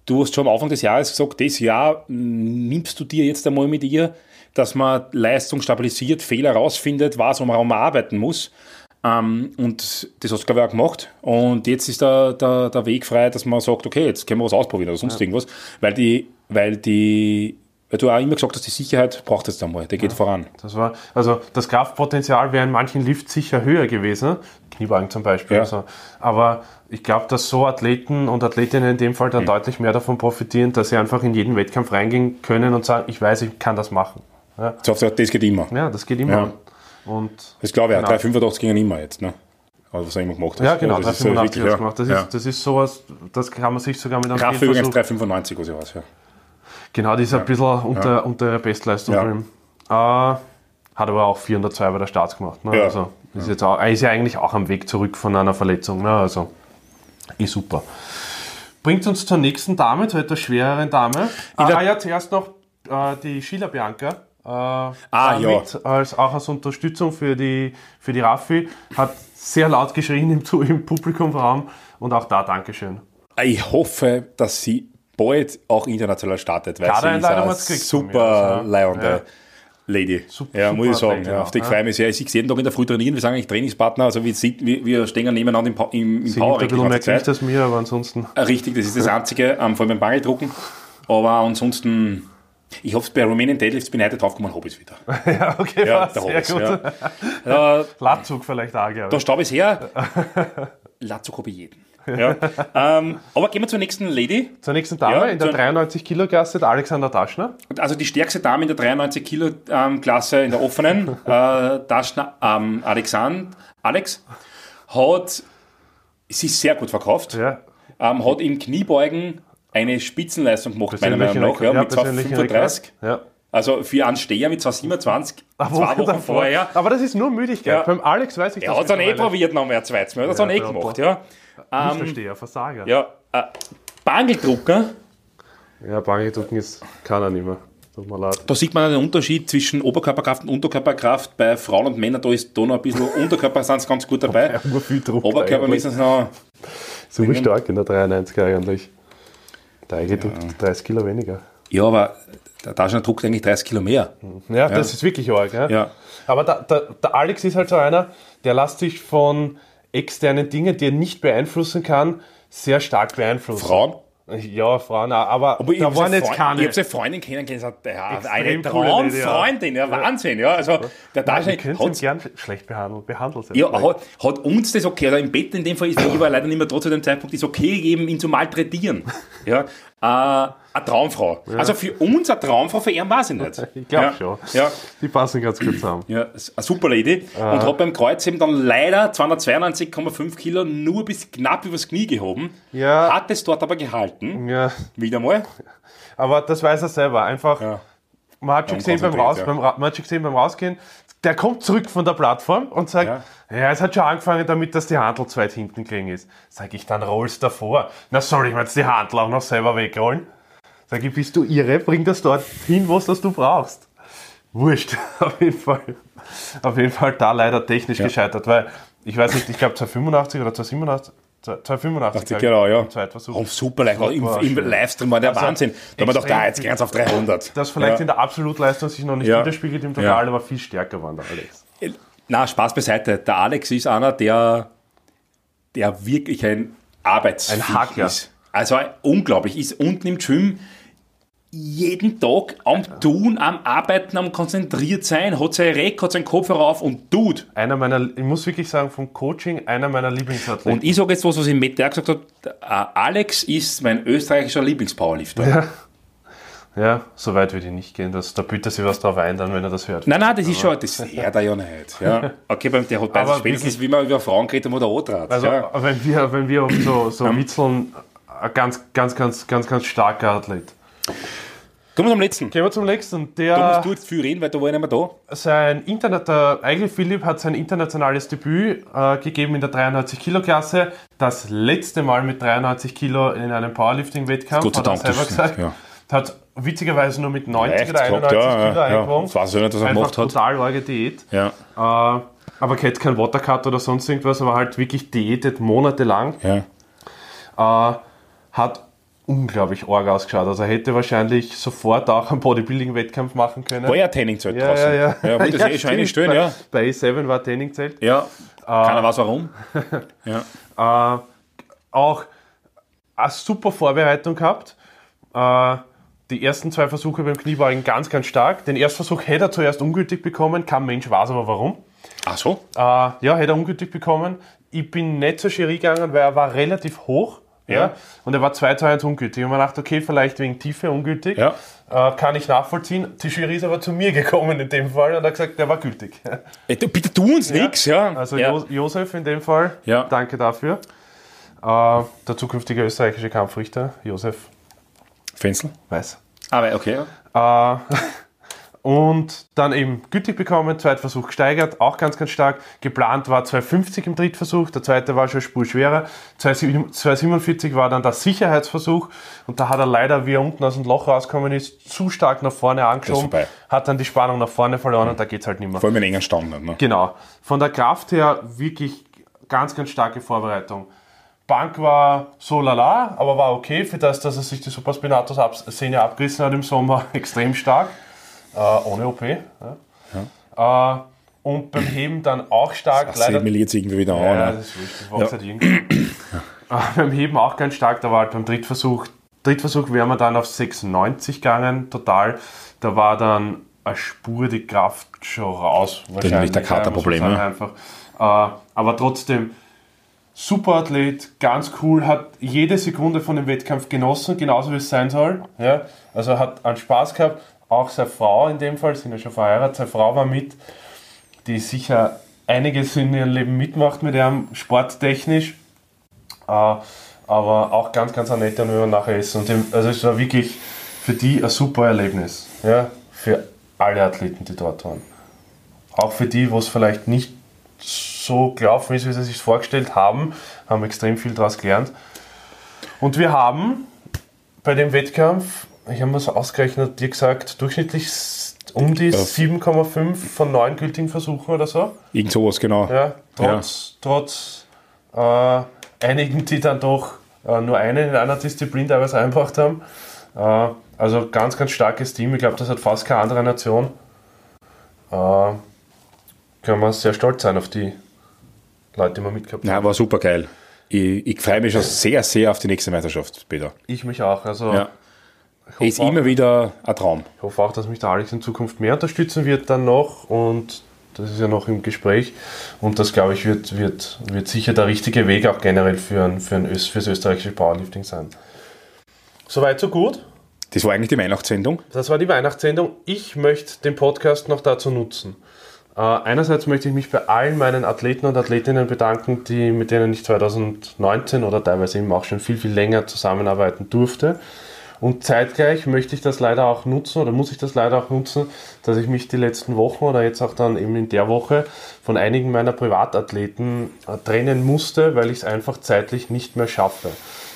Du hast schon am Anfang des Jahres gesagt, das Jahr mm, nimmst du dir jetzt einmal mit ihr, dass man Leistung stabilisiert, Fehler rausfindet, woran man arbeiten muss. Ähm, und das hast du, glaube ich, auch gemacht. Und jetzt ist der, der, der Weg frei, dass man sagt, okay, jetzt können wir was ausprobieren oder sonst irgendwas. Weil die, weil die, weil du auch immer gesagt hast, die Sicherheit braucht jetzt einmal, der geht voran. Das war, also das Kraftpotenzial wäre in manchen Lifts sicher höher gewesen, Kniebeugen zum Beispiel. Ja. Also, aber ich glaube, dass so Athleten und Athletinnen in dem Fall dann deutlich mehr davon profitieren, dass sie einfach in jeden Wettkampf reingehen können und sagen, ich weiß, ich kann das machen. Ja, So, das geht immer. ja das geht immer. Ja. Und Das glaube ich auch. Genau. 385 gingen immer jetzt, ne? Also was er immer gemacht hat. ja, genau, Also das ist so 385 wirklich, hast du gemacht. Das, ja. ist, das ist sowas, das kann man sich sogar mit einem Kraft übrigens Fehlversuch- 395, was ich weiß, ja. Genau, die ist ein bisschen unter, unter ihrer Bestleistung Ja. Äh, hat aber auch 402 bei der Starts gemacht. Ne? Ja. Also ist, jetzt auch, ist ja eigentlich auch am Weg zurück von einer Verletzung. Ne? Also eh super. Bringt uns zur nächsten Dame, zur etwas schwereren Dame. Der- ah ja, zuerst noch äh, die Sheila Bianca. Äh, ah, ja. Mit, als, auch als Unterstützung für die, für die Raffi. Hat sehr laut geschrien im, im Publikumsraum. Und auch da Dankeschön. Ich hoffe, dass sie bald auch international startet, weil sie ist eine mir, super also, leibende ja. Lady. Super- ja, muss ich sagen. Ja, auf die ne? freue ich mich sehr. Ich sehe jeden Tag in der Früh trainieren. Wir sind eigentlich Trainingspartner. Also wir, wir, stehen ja nebeneinander im, Pa- im, im Sie Power ein bisschen mehr Gewicht als mir, aber ansonsten. Äh, Richtig, das ist das Einzige, ähm, vor allem beim Bangeldrucken. Aber ansonsten, ich es bei Romanian Deadlifts, bin ich heute draufgekommen, habe ich es wieder. Ja, okay, Ja, passt, da sehr ich gut. ja. ja, Latzug vielleicht auch, glaube Da ich. staub ich her. Latzug habe ich jeden. Ja. ähm, aber gehen wir zur nächsten Lady. Zur nächsten Dame Ja, in der zur- 93 Kilo Klasse, der Alexander Taschner. Also die stärkste Dame in der 93 Kilo ähm, Klasse in der offenen, äh, Daschner, ähm, Alexand, Alex, hat sie ist sehr gut verkauft. Ja, Ähm, hat im Kniebeugen eine Spitzenleistung gemacht, meiner Meinung nach, ja, ja, mit persönlichen 235. Rekord. Ja. Also für einen Steher mit 227, Eine zwei Wochen davor. vorher. Aber das ist nur Müdigkeit. Ja. Beim Alex weiß ich Er hat es dann eh probiert, noch mehr zweites Mal. Er hat es dann eh ja, gemacht, ja. Ich verstehe, Versager. Ja, äh, Bangeldrucker, Ja, Bangeldrucken ist keiner nicht mehr. Tut mir leid. da sieht man den Unterschied zwischen Oberkörperkraft und Unterkörperkraft. Bei Frauen und Männern, da ist da noch ein bisschen Unterkörper sind sie ganz gut dabei. Ja, nur viel Druck. Oberkörper müssen sie noch. So stark in der 93 eigentlich. Der eigene druckt 30 Kilo weniger. Ja, aber der Taschen druckt eigentlich 30 Kilo mehr. Ja, das ist wirklich arg. Ja. Ja. Aber der, der, der Alex ist halt so einer, der lässt sich von externen Dingen, die er nicht beeinflussen kann, sehr stark beeinflussen. Frauen? Ja, Frauen auch, aber, Aber ich da habe waren jetzt Freund, keine. ich hab eine Freundin kennengelernt, ja, Extrem eine Lady, ja. Traumfreundin, ja, Wahnsinn, ja. Also, der können hat sie gern schlecht. Behandelt sie Ja, hat, hat uns das okay, oder im Bett in dem Fall ist, ich war leider nicht mehr da zu dem Zeitpunkt, ist okay gegeben, ihn zu malträtieren. Ja, eine Traumfrau. Also für uns eine Traumfrau, für ihn weiß ich nicht. Ich glaube ja. schon. Ja, Die passen ganz gut zusammen. ja, eine super Lady. Und hat beim Kreuz eben dann leider 292,5 Kilo nur bis knapp übers Knie gehoben. Ja. Hat es dort aber gehalten. Ja, Wieder mal. aber das weiß er selber. Einfach, Ja. man, hat schon gesehen beim Raus, beim, man hat schon gesehen beim Rausgehen, der kommt zurück von der Plattform und sagt, Ja. ja, es hat schon angefangen damit, dass die Handel zu weit hinten gelegen ist. Sag ich, dann rollst davor. Na soll ich mir jetzt die Handel auch noch selber wegrollen? Sag ich, bist du irre? Bring das dort hin, was das du brauchst. Wurscht, auf jeden Fall. Auf jeden Fall da leider technisch gescheitert, weil ich weiß nicht, ich glaube 285 oder 287, 285 glaub ich, Genau, ja. im Zweitversuch. Oh, super leicht. Im, Im. Livestream war der Also, Wahnsinn. Da haben wir doch da jetzt ganz auf 300. Das vielleicht ja. in der Absolutleistung sich noch nicht Ja. widerspiegelt im Total, Ja. aber viel stärker waren der Alex. Na, Spaß beiseite. Der Alex ist einer, der, der wirklich ein Arbeitsviech Ein Hackler. ist. Also unglaublich. Ist unten im Gym jeden Tag am Tun, am Arbeiten, am konzentriert sein, hat sein Reck, hat seinen Kopf auf und tut. Einer meiner, ich muss wirklich sagen, vom Coaching einer meiner Lieblingsathleten. Und ich sage jetzt was, was ich mit der gesagt habe. äh, Alex ist mein österreichischer Lieblingspowerlifter. ja. ja, so weit würde ich nicht gehen. Das, da bütet sich was drauf ein, dann, wenn er das hört. Nein, nein, das ist schon, das hört er ja nicht. Ja. Okay, beim, der hat bei Aber spätestens, wie man über Frauen geredet haben, oder O-Draht. Also, ja. wenn wir, wenn wir auf so, so witzeln, ein ganz, ganz, ganz, ganz, ganz starker Athlet. Kommen wir zum letzten. Gehen wir zum nächsten. Da Der, musst du jetzt viel reden, weil da war ich nicht mehr da. sein Internet, der Eigel Philipp hat sein internationales Debüt äh, gegeben in der 93 Kilo Klasse. Das letzte Mal mit 93 Kilo in einem Powerlifting-Wettkampf. Gott sei hat er Dank, selber gesagt. ja. Hat witzigerweise nur mit 90 Leicht oder 91 gehabt, ja, Kilo ja, ja. eingewogen. Das weiß ich nicht, was er gemacht hat. total arge Diät. Ja. Äh, aber jetzt kein Watercut oder sonst irgendwas, aber halt wirklich diätet monatelang. ja. Äh, hat unglaublich arg ausgeschaut. Also er hätte wahrscheinlich sofort auch einen Bodybuilding-Wettkampf machen können. War ja Trainingszeit ja, draußen. ja, ja. Ja, gut, das Ja, ist eh schon einstellen, bei, ja. Bei E7 war Trainingzelt. Ja. Keiner weiß warum. Ja. Äh, auch eine super Vorbereitung gehabt. Äh, die ersten zwei Versuche beim Kniebeugen ganz, ganz stark. Den Erstversuch hätte er zuerst ungültig bekommen. Kein Mensch weiß aber warum. Ach so. Äh, ja, hätte er ungültig bekommen. Ich bin nicht zur Jury gegangen, weil er war relativ hoch. Ja. Ja. Und er war 2 zu 1 ungültig. Und man dachte, okay, vielleicht wegen Tiefe ungültig. Ja. Äh, kann ich nachvollziehen. Die Jury ist aber zu mir gekommen in dem Fall und hat gesagt, der war gültig. Ey, du, bitte tu uns nichts, ja. Also ja. Jo Josef in dem Fall, Ja. danke dafür. Äh, der zukünftige österreichische Kampfrichter, Josef Fenzel. Weiß. Aber okay. Äh, und dann eben gültig bekommen, Zweitversuch gesteigert, auch ganz, ganz stark. Geplant war 250 im Drittversuch, der zweite war schon Spur schwerer. 247 war dann der Sicherheitsversuch und da hat er leider, wie er unten aus dem Loch rausgekommen ist, zu stark nach vorne angeschoben, hat dann die Spannung nach vorne verloren und da geht es halt nicht mehr. Vor allem in engen Stand. Ne? Genau. Von der Kraft her wirklich ganz, ganz starke Vorbereitung. Bank war so lala, aber war okay für das, dass er sich die Superspinatus ab Sehne abgerissen hat im Sommer, extrem stark. Äh, ohne OP. Ja. Äh, und beim Heben dann auch stark. Das sieht mir jetzt irgendwie wieder ja, an. das ne? ist das wächst halt irgendwie. Äh, beim Heben auch ganz stark, da war halt beim Drittversuch, Drittversuch wären wir dann auf 96 gegangen, total. Da war dann eine Spur die Kraft schon raus. Wahrscheinlich der Katerproblem, ja, einfach. Aber trotzdem, super Athlet, ganz cool, hat jede Sekunde von dem Wettkampf genossen, genauso wie es sein soll. Ja? Also hat einen Spaß gehabt, auch seine Frau in dem Fall, sind ja schon verheiratet, seine Frau war mit, die sicher einiges in ihrem Leben mitmacht mit ihrem sporttechnisch. Äh, aber auch ganz, ganz und wenn man nachher ist. Und dem, also es war wirklich für die ein super Erlebnis. Ja? Für alle Athleten, die dort waren. Auch für die, wo es vielleicht nicht so gelaufen ist, wie sie sich vorgestellt haben, haben extrem viel daraus gelernt. Und wir haben bei dem Wettkampf, ich habe mir so ausgerechnet, dir gesagt, durchschnittlich um die 7,5 von 9 gültigen Versuchen oder so. Irgend sowas, genau. Ja, trotz, trotz äh, einigen, die dann doch äh, nur einen in einer Disziplin teilweise eingebracht haben. Äh, also ganz, ganz starkes Team. Ich glaube, das hat fast keine andere Nation. Äh, können wir sehr stolz sein auf die Leute, die wir mitgehabt haben. Ja, war super geil. ich, ich freue mich schon sehr, sehr auf die nächste Meisterschaft, Peter. Ich mich auch. Also Ja. Ist immer wieder ein Traum. ich hoffe auch, dass mich der Alex in Zukunft mehr unterstützen wird dann noch und das ist ja noch im Gespräch und das glaube ich wird, wird, wird sicher der richtige Weg auch generell für ein, für ein Öst, fürs österreichische Powerlifting sein. Soweit so gut. Das war eigentlich die Weihnachtssendung. Das war die Weihnachtssendung. Ich möchte den Podcast noch dazu nutzen. Äh, einerseits möchte ich mich bei allen meinen Athleten und Athletinnen bedanken, die, mit denen ich 2019 oder teilweise eben auch schon viel, viel länger zusammenarbeiten durfte. Und zeitgleich möchte ich das leider auch nutzen oder muss ich das leider auch nutzen, dass ich mich die letzten Wochen oder jetzt auch dann eben in der Woche von einigen meiner Privatathleten äh, trennen musste, weil ich es einfach zeitlich nicht mehr schaffe.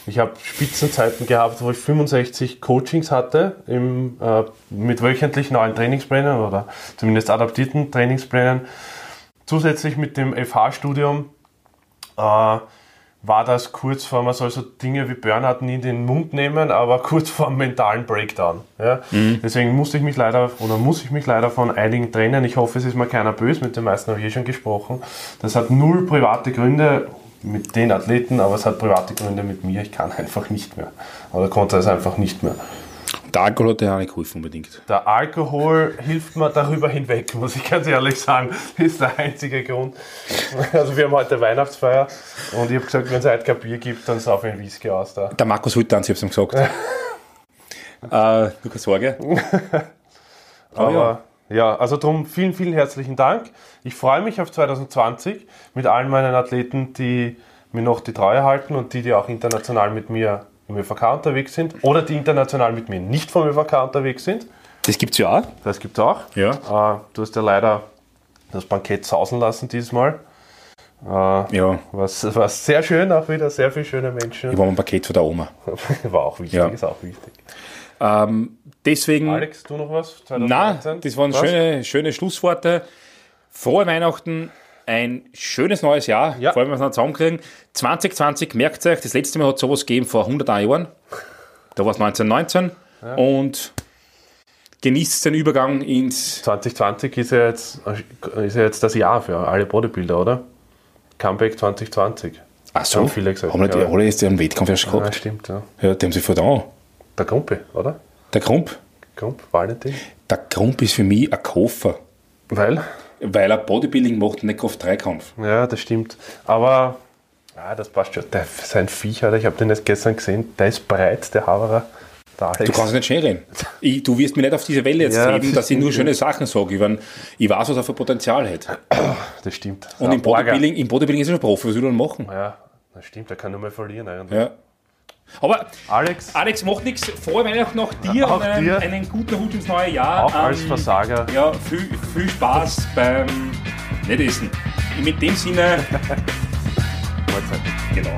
Ich habe Spitzenzeiten gehabt, wo ich 65 Coachings hatte im, äh, mit wöchentlich neuen Trainingsplänen oder zumindest adaptierten Trainingsplänen. Zusätzlich mit dem FH-Studium äh, war das kurz vor, man soll so Dinge wie Burnout nie in den Mund nehmen, aber kurz vor einem mentalen Breakdown. Ja? Deswegen musste ich mich leider oder muss ich mich leider von einigen trennen. Ich hoffe, es ist mal keiner böse, mit den meisten habe ich eh schon gesprochen. Das hat null private Gründe mit den Athleten, aber es hat private Gründe mit mir. Ich kann einfach nicht mehr. Oder konnte es einfach nicht mehr. Der Alkohol hat ja auch nicht geholfen unbedingt. Der Alkohol hilft mir darüber hinweg, muss ich ganz ehrlich sagen. Ist der einzige Grund. Also wir haben heute Weihnachtsfeier und ich habe gesagt, wenn es heute kein Bier gibt, dann sauf ich einen Whisky aus da. Der Markus Hüttans, ich hab's ihm gesagt. äh, du keine Sorge. Aber ja. also darum vielen, vielen herzlichen Dank. Ich freue mich auf 2020 mit allen meinen Athleten, die mir noch die Treue halten und die, die auch international mit mir im ÖVK unterwegs sind oder die international mit mir nicht vom ÖVK unterwegs sind. Das gibt's ja auch. Das gibt es auch. Ja. Äh, du hast ja leider das Bankett sausen lassen dieses Mal. Äh, Ja. was, was sehr schön, auch wieder sehr viele schöne Menschen. Ich war ein Paket von der Oma. War auch wichtig, Ja. ist auch wichtig. Ähm, deswegen. Alex, du noch was? Nein, 2019? das waren Was? schöne, schöne Schlussworte. Frohe Weihnachten, ein schönes neues Jahr, Ja. vor allem, wenn wir es noch zusammenkriegen. 2020, merkt euch, das letzte Mal hat es sowas gegeben vor 100 Jahren. Da war es 1919. Und genießt den Übergang ins. 2020 ist ja, jetzt, ist ja jetzt das Jahr für alle Bodybuilder, oder? Comeback 2020. Ach so, Haben viele gesagt, Haben nicht ja. alle jetzt einen Wettkampf erst Ja, gehabt? stimmt, ja. Ja, die haben sich verdammt. Der Grumpe, oder? Der Grump. Grump, Valentin. Der Grump ist für mich ein Koffer. Weil? Weil er Bodybuilding macht und nicht Kraft-3-Kampf. Ja, das stimmt. Aber ja, das passt schon. Der, sein Viech, Alter, ich habe den jetzt gestern gesehen, der ist breit, der Haverer. Du kannst nicht schön reden. Ich, du wirst mir nicht auf diese Welle jetzt Ja, heben, das dass ich nur schöne Sachen sage. Ich, mein, ich weiß, was er für Potenzial hat. Das stimmt. Und im Bodybuilding, im Bodybuilding ist er schon Profi, was will er denn machen? Ja, das stimmt, der kann nur mal verlieren eigentlich. Ja. Aber Alex, Alex, macht nichts. Frohe Weihnachten noch dir Auch und einen, dir. einen guten Hut ins neue Jahr. auch als Ähm, Versager. Ja, viel, viel Spaß beim Nicht essen. Mit dem Sinne, Mahlzeit. genau.